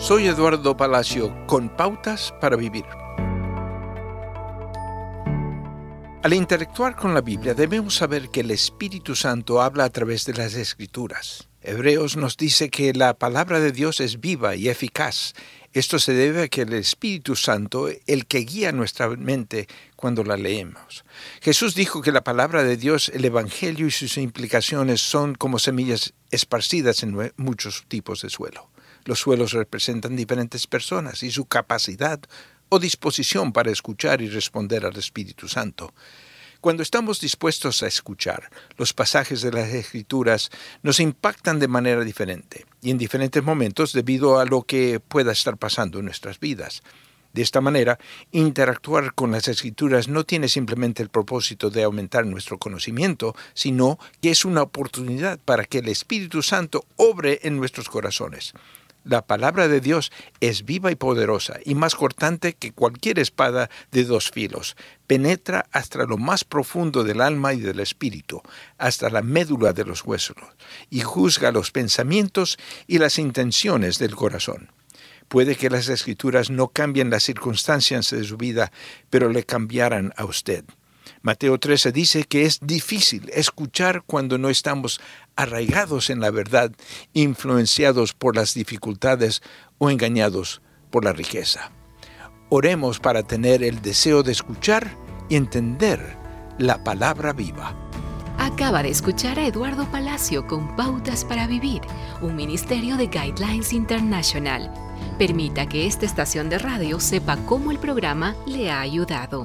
Soy Eduardo Palacio con Pautas para Vivir. Al interactuar con la Biblia debemos saber que el Espíritu Santo habla a través de las Escrituras. Hebreos nos dice que la palabra de Dios es viva y eficaz. Esto se debe a que el Espíritu Santo, el que guía nuestra mente cuando la leemos. Jesús dijo que la palabra de Dios, el Evangelio y sus implicaciones son como semillas esparcidas en muchos tipos de suelo. Los suelos representan diferentes personas y su capacidad o disposición para escuchar y responder al Espíritu Santo. Cuando estamos dispuestos a escuchar, los pasajes de las Escrituras nos impactan de manera diferente y en diferentes momentos debido a lo que pueda estar pasando en nuestras vidas. De esta manera, interactuar con las escrituras no tiene simplemente el propósito de aumentar nuestro conocimiento, sino que es una oportunidad para que el Espíritu Santo obre en nuestros corazones. La palabra de Dios es viva y poderosa y más cortante que cualquier espada de dos filos. Penetra hasta lo más profundo del alma y del espíritu, hasta la médula de los huesos, y juzga los pensamientos y las intenciones del corazón. Puede que las escrituras no cambien las circunstancias de su vida, pero le cambiarán a usted. Mateo 13 dice que es difícil escuchar cuando no estamos arraigados en la verdad, influenciados por las dificultades o engañados por la riqueza. Oremos para tener el deseo de escuchar y entender la palabra viva. Acaba de escuchar a Eduardo Palacio con Pautas para Vivir, un ministerio de Guidelines International. Permita que esta estación de radio sepa cómo el programa le ha ayudado.